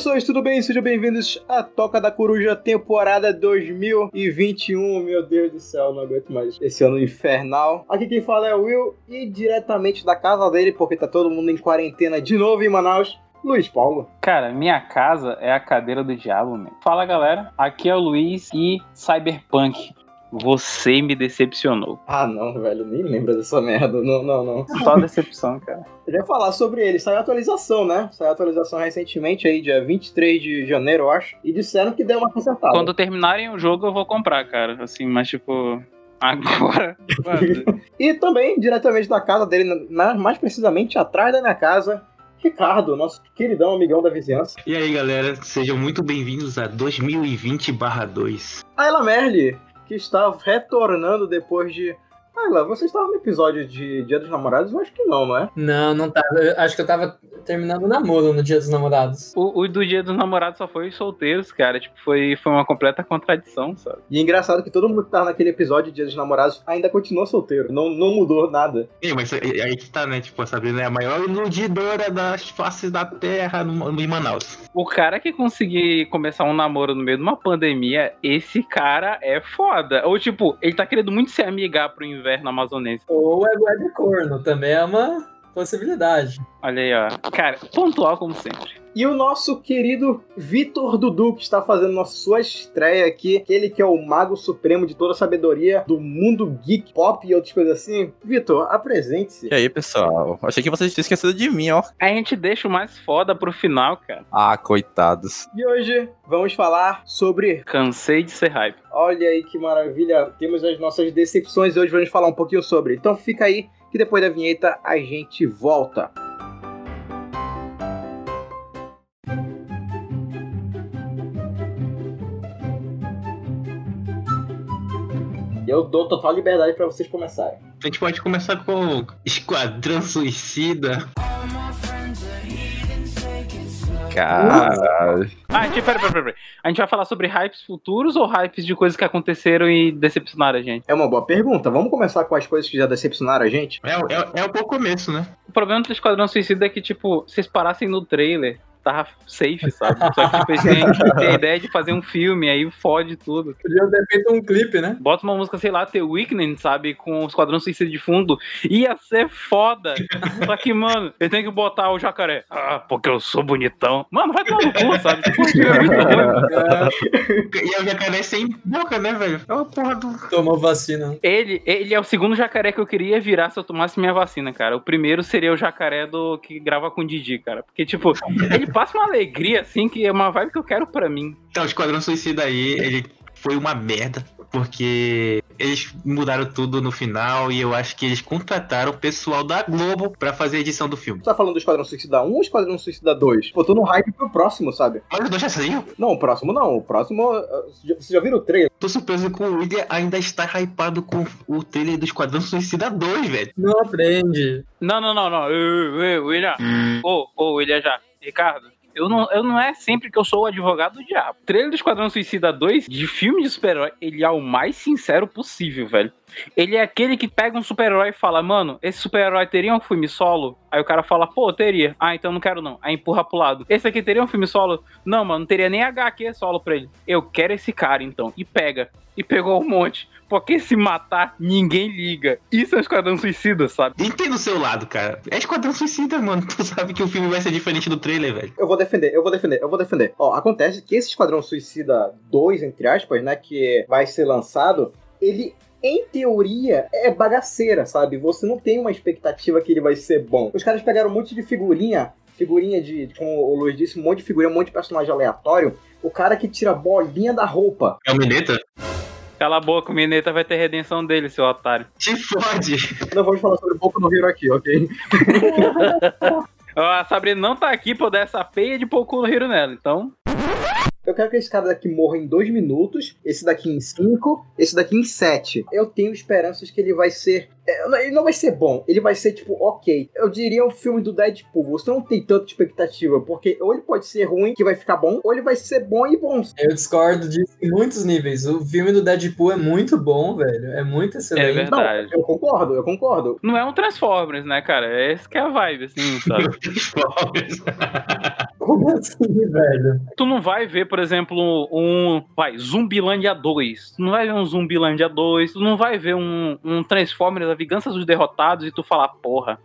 pessoas, tudo bem? Sejam bem-vindos à Toca da Coruja, temporada 2021. Meu Deus do céu, não aguento mais esse ano infernal. Aqui quem fala é o Will e diretamente da casa dele, porque tá todo mundo em quarentena de novo em Manaus. Luiz Paulo. Cara, minha casa é a cadeira do diabo, meu. Fala galera, aqui é o Luiz e Cyberpunk. Você me decepcionou. Ah, não, velho, nem lembra dessa merda. Não, não, não. Só decepção, cara. Eu ia falar sobre ele. Saiu atualização, né? Saiu atualização recentemente aí, dia 23 de janeiro, eu acho. E disseram que deu uma consertada. Quando terminarem o jogo, eu vou comprar, cara. Assim, mas tipo. Agora. e também, diretamente da casa dele, mais precisamente atrás da minha casa, Ricardo, nosso queridão amigão da vizinhança. E aí, galera, sejam muito bem-vindos a 2020/2. Ayla Merli, que está retornando depois de ah, você estava no episódio de Dia dos Namorados? Eu acho que não, não é? Não, não tava. Eu acho que eu tava terminando o namoro no Dia dos Namorados. O, o, do Dia dos Namorados só foi os solteiros, cara. Tipo, foi, foi uma completa contradição, sabe? E é engraçado que todo mundo que tava naquele episódio de Dia dos Namorados ainda continua solteiro. Não, não mudou nada. É, mas aí que tá, né? Tipo, a Sabrina é a maior iludidora das faces da Terra no, em Manaus. O cara que conseguir começar um namoro no meio de uma pandemia, esse cara é foda. Ou, tipo, ele tá querendo muito se amigar pro inverno inverno amazonense. Ou é também é uma possibilidade. Olha aí, ó. Cara, pontual como sempre. E o nosso querido Vitor Dudu, que está fazendo nossa sua estreia aqui. Ele que é o mago supremo de toda a sabedoria do mundo geek, pop e outras coisas assim. Vitor, apresente-se. E aí, pessoal? Achei que vocês tinham esquecido de mim, ó. A gente deixa o mais foda pro final, cara. Ah, coitados. E hoje vamos falar sobre... Cansei de ser hype. Olha aí que maravilha. Temos as nossas decepções e hoje vamos falar um pouquinho sobre. Então fica aí que depois da vinheta a gente volta. Eu dou total liberdade para vocês começarem. A gente pode começar com Esquadrão Suicida. Caralho. Ah, gente, pera, pera, pera. A gente vai falar sobre hypes futuros ou hypes de coisas que aconteceram e decepcionaram a gente? É uma boa pergunta. Vamos começar com as coisas que já decepcionaram a gente? É, é, é o pouco começo, né? O problema do Esquadrão Suicida é que, tipo, vocês parassem no trailer tava safe, sabe? Só que tipo, eles têm, têm a ideia de fazer um filme, aí fode tudo. Podia ter feito um clipe, né? Bota uma música, sei lá, The Weeknd, sabe? Com o Esquadrão Suicida de fundo. Ia ser foda. Só que, mano, ele tem que botar o jacaré. Ah, porque eu sou bonitão. Mano, vai tomar no cu, sabe? Tipo, é muito. É. E é o jacaré sem boca, né, velho? É uma porra do. Tomou vacina. Ele, ele é o segundo jacaré que eu queria virar se eu tomasse minha vacina, cara. O primeiro seria o jacaré do que grava com o Didi, cara. Porque, tipo, ele passa uma alegria, assim, que é uma vibe que eu quero pra mim. Então, o Esquadrão Suicida aí, ele foi uma merda, porque eles mudaram tudo no final e eu acho que eles contrataram o pessoal da Globo pra fazer a edição do filme. Você tá falando do Esquadrão Suicida 1 ou Esquadrão Suicida 2? Pô, tô no hype pro próximo, sabe? Mas o 2 já saiu? Não, o próximo não. O próximo. Você já viu o trailer? Tô surpreso que o William ainda está hypado com o trailer do Esquadrão Suicida 2, velho. Não aprende. Não, não, não, não. William. Ô, ô, William já. Ricardo, eu não, eu não é sempre que eu sou o advogado do diabo. O trailer do Esquadrão Suicida 2, de filme de super-herói, ele é o mais sincero possível, velho. Ele é aquele que pega um super-herói e fala, mano, esse super-herói teria um filme solo? Aí o cara fala, pô, teria. Ah, então não quero não. Aí empurra pro lado. Esse aqui teria um filme solo? Não, mano, não teria nem HQ solo pra ele. Eu quero esse cara, então. E pega. E pegou um monte. Porque se matar, ninguém liga. Isso é um Esquadrão Suicida, sabe? Entendo o seu lado, cara. É Esquadrão Suicida, mano. Tu sabe que o filme vai ser diferente do trailer, velho. Eu vou defender, eu vou defender, eu vou defender. Ó, acontece que esse Esquadrão Suicida 2, entre aspas, né, que vai ser lançado, ele em teoria, é bagaceira, sabe? Você não tem uma expectativa que ele vai ser bom. Os caras pegaram um monte de figurinha, figurinha de, como o Luiz disse, um monte de figurinha, um monte de personagem aleatório. O cara que tira bolinha da roupa. É o Mineta? Cala a boca, o Mineta vai ter redenção dele, seu otário. Te fode! Não vamos falar sobre pouco no Hero aqui, ok? a Sabrina não tá aqui pra dar essa peia de pouco no Hero nela, então. Eu quero que esse cara daqui morra em dois minutos, esse daqui em cinco, esse daqui em sete. Eu tenho esperanças que ele vai ser. É, ele não vai ser bom, ele vai ser tipo, ok. Eu diria o filme do Deadpool. Você não tem tanta expectativa, porque ou ele pode ser ruim, que vai ficar bom, ou ele vai ser bom e bom. Eu discordo disso em muitos níveis. O filme do Deadpool é muito bom, velho. É muito excelente. É verdade. Não, eu concordo, eu concordo. Não é um Transformers, né, cara? É esse que é a vibe, assim, sabe? Transformers. Como assim, velho? Tu não vai ver, por exemplo, um. Vai, Zumbilândia 2. Tu não vai ver um Zumbilândia 2. Tu não vai ver um, um Transformers, A Vingança dos Derrotados, e tu falar, porra.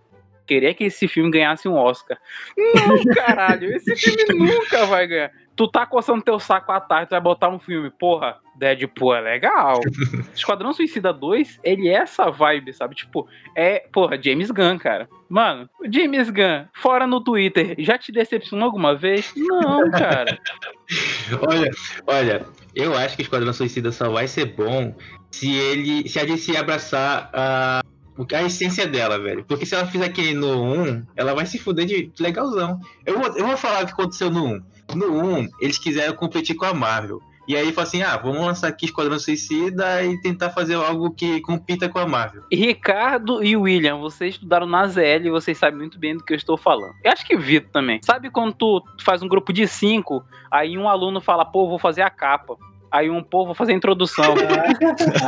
Queria que esse filme ganhasse um Oscar. Não, caralho, esse filme nunca vai ganhar. Tu tá coçando teu saco à tarde, tu vai botar um filme, porra, Deadpool é legal. Esquadrão Suicida 2, ele é essa vibe, sabe? Tipo, é, porra, James Gunn, cara. Mano, o James Gunn, fora no Twitter, já te decepcionou alguma vez? Não, cara. Olha, olha, eu acho que o Esquadrão Suicida só vai ser bom se ele. se a DC abraçar a. A essência dela, velho. Porque se ela fizer aquele no 1, ela vai se fuder de legalzão. Eu vou, eu vou falar o que aconteceu no 1. No 1, eles quiseram competir com a Marvel. E aí falou assim: ah, vamos lançar aqui Esquadrão Suicida e tentar fazer algo que compita com a Marvel. Ricardo e William, vocês estudaram na ZL e vocês sabem muito bem do que eu estou falando. Eu acho que Vitor também. Sabe quando tu faz um grupo de cinco, aí um aluno fala, pô, vou fazer a capa. Aí um povo fazer a introdução.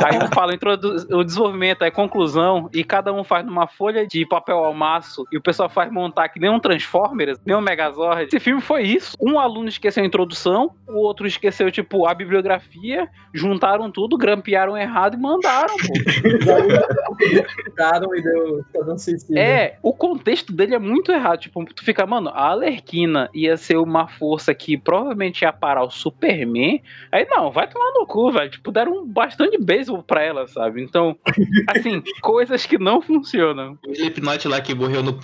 aí um fala introdu o desenvolvimento, aí conclusão, e cada um faz numa folha de papel ao maço, e o pessoal faz montar que nem um Transformers, nem um Megazord. Esse filme foi isso. Um aluno esqueceu a introdução, o outro esqueceu, tipo, a bibliografia, juntaram tudo, grampearam errado e mandaram, pô. E deu Esquadrão Suicida. É, o contexto dele é muito errado. Tipo, tu fica, mano, a Alerquina ia ser uma força que provavelmente ia parar o Superman. Aí não, vai tomar no cu, velho. Tipo, deram um bastante beisebol pra ela, sabe? Então, assim, coisas que não funcionam. O Slipknot lá que morreu no,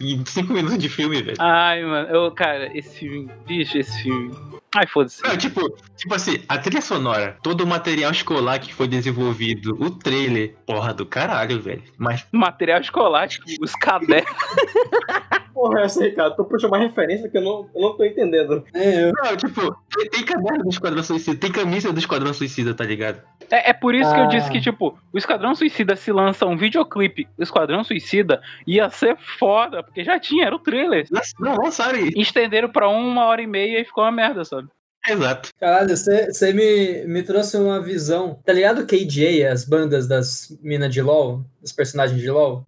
em 5 minutos de filme, velho. Ai, mano, eu, cara, esse filme, bicho, esse filme. Ai, foda-se. Não, tipo, tipo assim, a trilha sonora, todo o material escolar que foi desenvolvido, o trailer, porra do caralho, velho. Mas Material escolar, tipo, os cadernos. Porra, essa aí, cara. Tu puxa uma referência que eu não, eu não tô entendendo. É, eu- Não, tipo, tem, tem caderno do Esquadrão Suicida, tem camisa do Esquadrão Suicida, tá ligado? É, é por isso que eu Ah. disse que, tipo, o Esquadrão Suicida se lança um videoclipe, o Esquadrão Suicida ia ser foda, porque já tinha, era o trailer. Não, lançaram isso. Estenderam pra uma hora e meia e ficou uma merda, sabe? Exato. Caralho, você você me, me trouxe uma visão. Tá ligado KJ, as bandas das minas de LOL? Os personagens de LOL?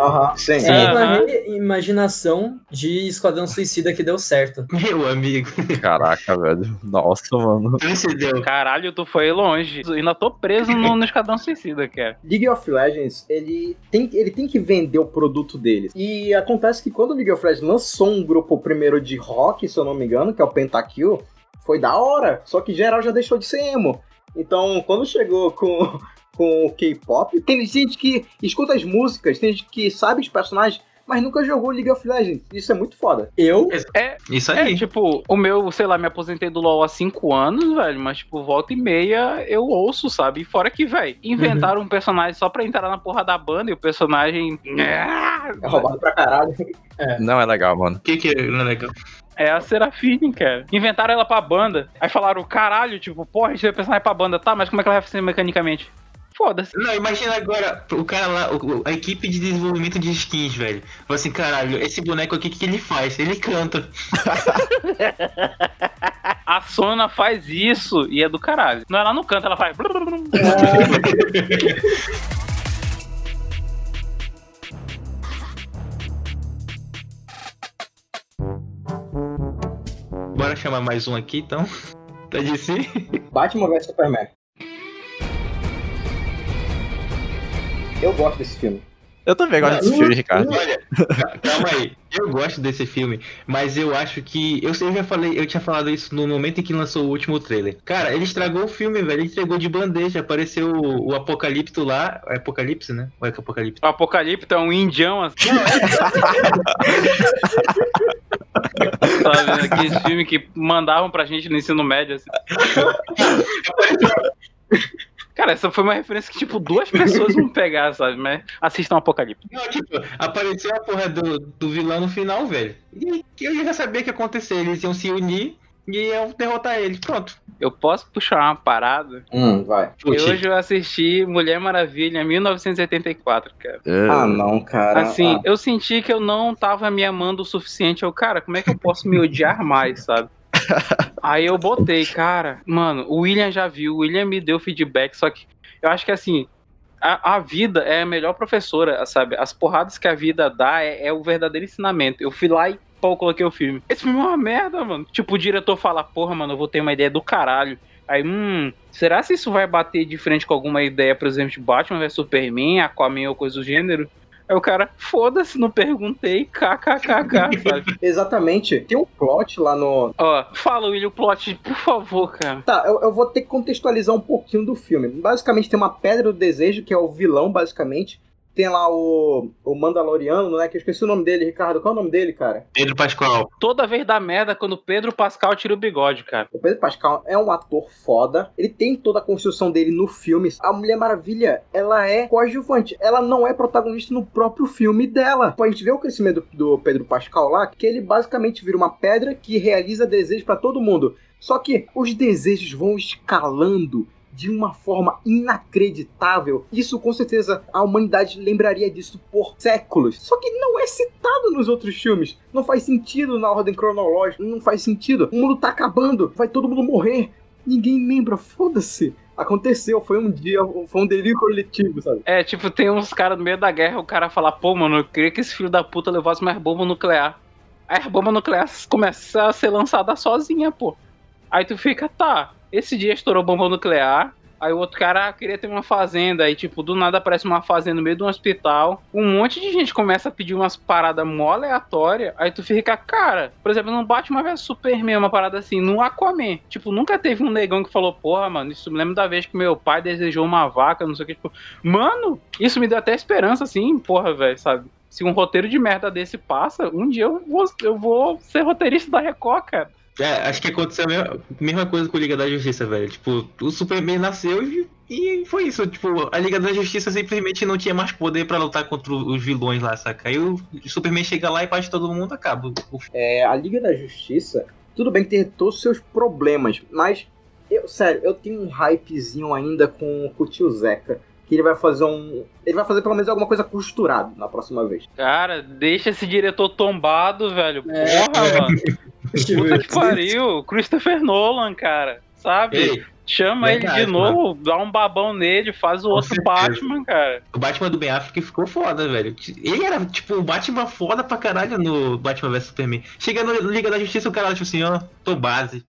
Aham, sim. Sim. É uma reimaginação de Esquadrão Suicida que deu certo. Meu amigo, Caraca, velho. Nossa, mano. transcendeu. Caralho, tu foi longe. Eu ainda tô preso no, no Esquadrão Suicida, cara. League of Legends, ele tem, ele tem que vender o produto deles. E acontece que quando o League of Legends lançou um grupo primeiro de rock, se eu não me engano, que é o Pentakill, foi da hora. Só que geral já deixou de ser emo. Então, quando chegou com, com o K-pop, tem gente que escuta as músicas, tem gente que sabe os personagens, mas nunca jogou League of Legends. Isso é muito foda. Eu, Isso É, aí. tipo, o meu, sei lá, me aposentei do LoL há 5 anos, velho, mas, tipo, volta e meia eu ouço, sabe? E fora que, velho, inventaram um personagem só pra entrar na porra da banda e o personagem. É roubado pra caralho. Não é legal, mano. O que que não é legal? É a Serafine, cara. Inventaram ela pra banda. Aí falaram, caralho, tipo, porra, a gente vai personagem pra banda. Tá, mas como é que ela vai fazer mecanicamente? Foda-se. Não, imagina agora o cara lá, o- a equipe de desenvolvimento de skins, velho. Fala assim, caralho, esse boneco aqui, o que, que ele faz? Ele canta. A Sona faz isso e é do caralho. Não, ela não canta, ela faz. Bora chamar mais um aqui, então. Tá de si? Batman vs Superman. Eu gosto desse filme. Eu também gosto desse filme, Ricardo. Olha, ca- calma aí. Eu gosto desse filme, mas eu acho que. Eu, sei, eu já falei, eu tinha falado isso no momento em que lançou o último trailer. Cara, ele estragou o filme, velho. Ele entregou de bandeja. Apareceu o, o Apocalipto lá. É Apocalipse, né? Ou é que Apocalipse? O Apocalipto é um indião assim. tá vendo aquele filme que mandavam pra gente no ensino médio assim. Cara, essa foi uma referência que, tipo, duas pessoas vão pegar, sabe? Mas assistam Apocalipse. Não, tipo, apareceu a porra do, do vilão no final, velho. E eu já sabia o que ia acontecer. Eles iam se unir e iam derrotar ele. Pronto. Eu posso puxar uma parada? Hum, vai. E Puxa. hoje eu assisti Mulher Maravilha 1984, cara. Ah, não, cara. Assim, Ah, eu senti que eu não tava me amando o suficiente. Eu, cara, como é que eu posso me odiar mais, sabe? Aí eu botei, cara, mano, o William já viu, o William me deu feedback, só que eu acho que assim, a, a vida é a melhor professora, sabe? As porradas que a vida dá é, é o verdadeiro ensinamento. Eu fui lá e pô, coloquei o filme. Esse filme é uma merda, mano. Tipo, o diretor fala, porra, mano, eu vou ter uma ideia do caralho. Aí, hum, será se isso vai bater de frente com alguma ideia, por exemplo, de Batman vs Superman, Aquaman ou coisa do gênero? Aí o cara, foda-se, não perguntei, kkkk, sabe? Exatamente. Tem um plot lá no. Ó, fala, William, o plot, por favor, cara. Tá, eu, eu vou ter que contextualizar um pouquinho do filme. Basicamente tem uma pedra do desejo, que é o vilão, basicamente. Tem lá o, o Mandaloriano, né? Que eu esqueci o nome dele, Ricardo. Qual é o nome dele, cara? Pedro Pascoal. Toda vez dá merda quando o Pedro Pascal tira o bigode, cara. O Pedro Pascal é um ator foda. Ele tem toda a construção dele no filme. A Mulher Maravilha, ela é coadjuvante. Ela não é protagonista no próprio filme dela. Pô, a gente vê o crescimento do, do Pedro Pascal lá, que ele basicamente vira uma pedra que realiza desejos pra todo mundo. Só que os desejos vão escalando de uma forma inacreditável. Isso com certeza a humanidade lembraria disso por séculos. Só que não é citado nos outros filmes. Não faz sentido na ordem cronológica. Não faz sentido. O mundo tá acabando. Vai todo mundo morrer. Ninguém lembra. Foda-se. Aconteceu, foi um dia, foi um delírio coletivo, sabe? É, tipo, tem uns caras no meio da guerra, o cara fala, pô, mano, eu queria que esse filho da puta levasse mais bomba nuclear. A bomba nuclear começa a ser lançada sozinha, pô. Aí tu fica, tá, esse dia estourou bomba nuclear. Aí o outro cara queria ter uma fazenda. Aí, tipo, do nada aparece uma fazenda no meio de um hospital. Um monte de gente começa a pedir umas paradas mó aleatórias. Aí tu fica, cara, por exemplo, não bate uma vez Superman, uma parada assim, no Aquaman. Tipo, nunca teve um negão que falou, porra, mano, isso me lembra da vez que meu pai desejou uma vaca, não sei o que. Tipo, mano, isso me deu até esperança, assim, porra, velho, sabe? Se um roteiro de merda desse passa, um dia eu vou, eu vou ser roteirista da Record, cara. É, acho que aconteceu a mesma, mesma coisa com a Liga da Justiça, velho. Tipo, o Superman nasceu e, e foi isso. Tipo, a Liga da Justiça simplesmente não tinha mais poder pra lutar contra os vilões lá, saca? Aí o Superman chega lá e faz todo mundo acaba. É, a Liga da Justiça, tudo bem que tem todos os seus problemas, mas, eu, sério, eu tenho um hypezinho ainda com, com o tio Zeca. Que ele vai fazer um. Ele vai fazer pelo menos alguma coisa costurada na próxima vez. Cara, deixa esse diretor tombado, velho. É. Porra, mano. Puta que pariu. Christopher Nolan, cara. Sabe? Ei, Chama verdade, ele de novo, dá um babão nele, faz o Com outro certeza. Batman, cara. o Batman do Ben Affleck ficou foda, velho. Ele era, tipo, o Batman foda pra caralho no Batman vs Superman. Chega no Liga da Justiça, o cara, tipo assim, ó, tô base.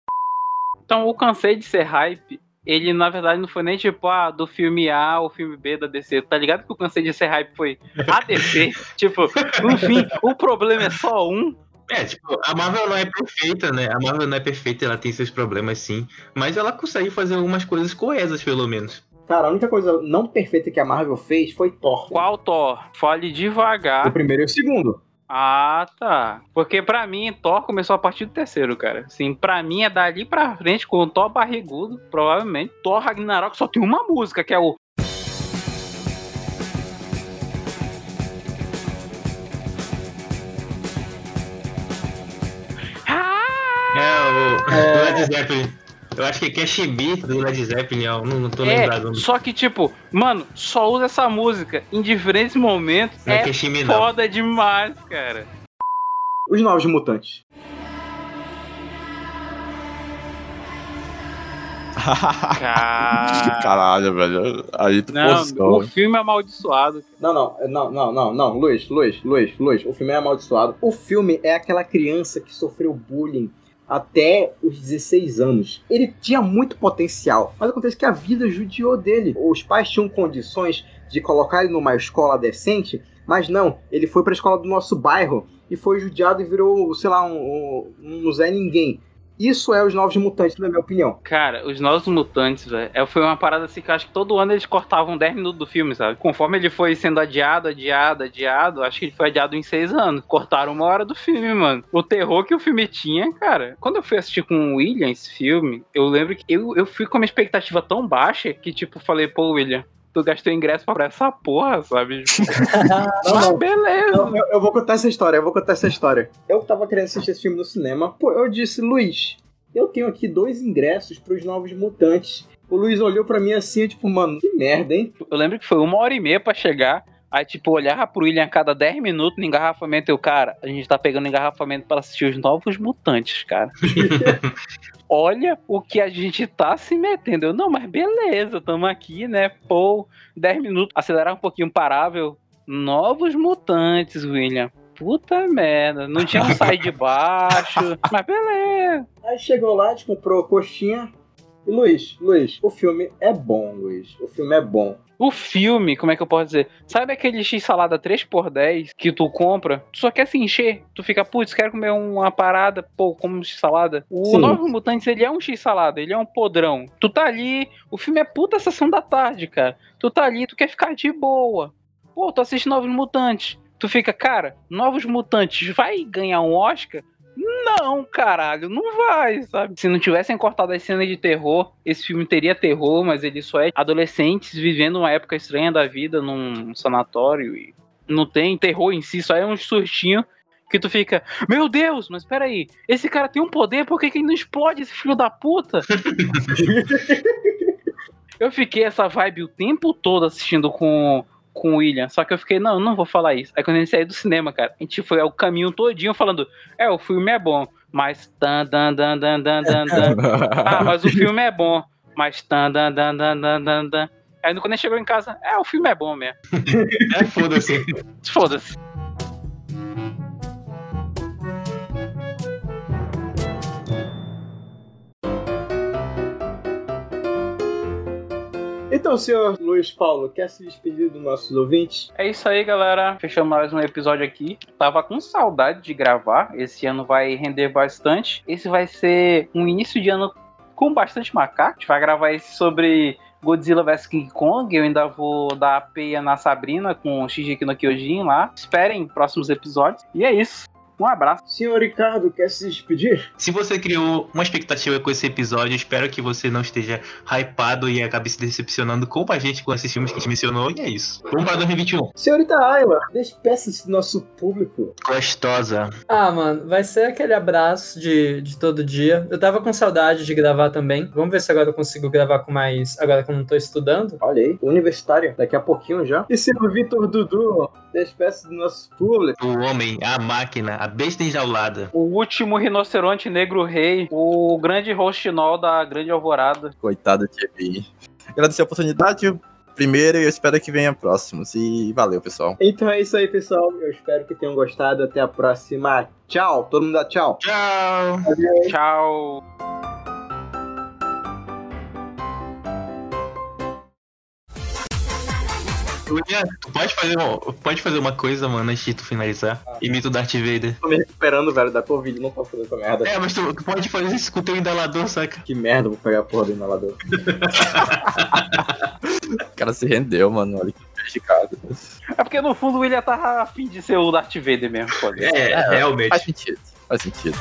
Então, o cansei de ser hype. Ele, na verdade, não foi nem tipo, ah, do filme A ou filme B da DC. Tá ligado que o cansei de ser hype foi a DC? tipo, no fim, o problema é só um. É, tipo, a Marvel não é perfeita, né? A Marvel não é perfeita, ela tem seus problemas sim. Mas ela consegue fazer algumas coisas coesas, pelo menos. Cara, a única coisa não perfeita que a Marvel fez foi Thor. Qual Thor? Fale O devagar. primeiro e o segundo. Ah, tá. Porque pra mim, Thor começou a partir do terceiro, cara. Assim, pra mim é dali pra frente, com o Thor barrigudo, provavelmente. Thor Ragnarok só tem uma música, que é o. Led Zeppelin. Eu acho que é Cash Beat do Led Zeppelin, ó. Não, não tô É, lembrado. só que, tipo, mano, só usa essa música em diferentes momentos. Não é é Me, não. foda demais, cara. Os Novos Mutantes. Cara. Caralho, velho. Aí tu Não, forçou. o filme é amaldiçoado. Não, não, não, não, não, não. Luiz, Luiz, Luiz, Luiz. O filme é amaldiçoado. O filme é aquela criança que sofreu bullying até os 16 anos. Ele tinha muito potencial, mas acontece que a vida judiou dele. Os pais tinham condições de colocar ele numa escola decente, mas não. Ele foi pra escola do nosso bairro e foi judiado e virou, sei lá, um, um, um Zé Ninguém. Isso é os Novos Mutantes, na minha opinião. Cara, os Novos Mutantes, velho, é- foi uma parada assim que eu acho que todo ano eles cortavam 10 minutos do filme, sabe? Conforme ele foi sendo adiado, adiado, adiado, acho que ele foi adiado em 6 anos. Cortaram uma hora do filme, mano. O terror que o filme tinha, cara. Quando eu fui assistir com o William esse filme, eu lembro que eu, eu fui com uma expectativa tão baixa que, tipo, falei, pô, William. Tu gastou ingresso pra essa porra, sabe? Tipo, Não, ah, não. beleza. Eu, eu- eu vou contar essa história, eu vou contar essa história. Eu tava querendo assistir esse filme no cinema. Pô, eu disse, Luiz, eu tenho aqui dois ingressos pros Novos Mutantes. O Luiz olhou pra mim assim, tipo, mano, que merda, hein? Eu lembro que foi uma hora e meia pra chegar. Aí, tipo, olhava pro William a cada 10 minutos no engarrafamento. Eu, cara, a gente tá pegando engarrafamento pra assistir os novos mutantes, cara. Olha o que a gente tá se metendo. Eu, não, mas beleza, tamo aqui, né? Pô, 10 minutos, acelerar um pouquinho parável. Novos mutantes, William. puta merda, não tinha que sair de baixo, mas beleza. Aí chegou lá, a gente comprou coxinha. E Luiz, Luiz, o filme é bom, Luiz. O filme é bom. O filme, como é que eu posso dizer? Sabe aquele X-salada 3x10 que tu compra? Tu só quer se encher. Tu fica, putz, quero comer uma parada, pô, como X-salada. O Sim. Novos Mutantes, ele é um X-salada, ele é um podrão. Tu tá ali, o filme é puta sessão da tarde, cara. Tu tá ali, tu quer ficar de boa. Pô, tu assiste Novos Mutantes. Tu fica, cara, Novos Mutantes vai ganhar um Oscar? Não, caralho, não vai, sabe? Se não tivessem cortado as cenas de terror, esse filme teria terror, mas ele só é adolescentes vivendo uma época estranha da vida num sanatório e não tem terror em si, só é um surtinho que tu fica, meu Deus, mas peraí, esse cara tem um poder, por que, que ele não explode esse filho da puta? eu fiquei essa vibe o tempo todo assistindo com, com o William, só que eu fiquei, não, eu não vou falar isso. Aí quando a gente saiu do cinema, cara, a gente foi o caminho todinho falando, é, o filme é bom, mas tan, tan, tan, tan, tan, tan, tan. Ah, mas o filme é bom, mas tan, tan, tan, tan, tan, tan, tan. Aí quando a gente chegou em casa, é, o filme é bom mesmo. É foda-se. Foda-se. Então, senhor Luiz Paulo, quer se despedir dos nossos ouvintes? É isso aí, galera. Fechamos mais um episódio aqui. Tava com saudade de gravar. Esse ano vai render bastante. Esse vai ser um início de ano com bastante macaco. A gente vai gravar esse sobre Godzilla vs King Kong. Eu ainda vou dar a peia na Sabrina com o Shingeki no Kyojin lá. Esperem próximos episódios. E é isso. Um abraço. Senhor Ricardo, quer se despedir? Se você criou uma expectativa com esse episódio, espero que você não esteja hypado e acabe se decepcionando com a gente com esses filmes que a gente mencionou. E é isso. Vamos para 2021. Senhorita Ayla, despeça-se do nosso público. Gostosa. Ah, mano, vai ser aquele abraço de, de todo dia. Eu tava com saudade de gravar também. Vamos ver se agora eu consigo gravar com mais. Agora que eu não tô estudando. Olha aí, universitário, daqui a pouquinho já. E senhor Vitor Dudu, despeça-se do nosso público. O homem, a máquina, a besta enjaulada. O último rinoceronte negro rei. O grande rostinol da grande alvorada. Coitado de mim. Agradecer a oportunidade, primeiro, e eu espero que venha próximos. E valeu, pessoal. Então é isso aí, pessoal. Eu espero que tenham gostado. Até a próxima. Tchau. Todo mundo dá tchau. Tchau. Tchau. William, tu pode fazer, uma, pode fazer uma coisa, mano, antes de tu finalizar? Imita o Darth Vader. Tô me recuperando, velho, da Covid. Não posso fazer essa merda. É, mas tu, tu pode fazer isso com o teu inalador, saca? Que merda, vou pegar a porra do inalador. O cara se rendeu, mano. Olha que prejudicado. É porque no fundo o William tava afim de ser o Darth Vader mesmo, foda É, realmente. Faz sentido. Faz sentido.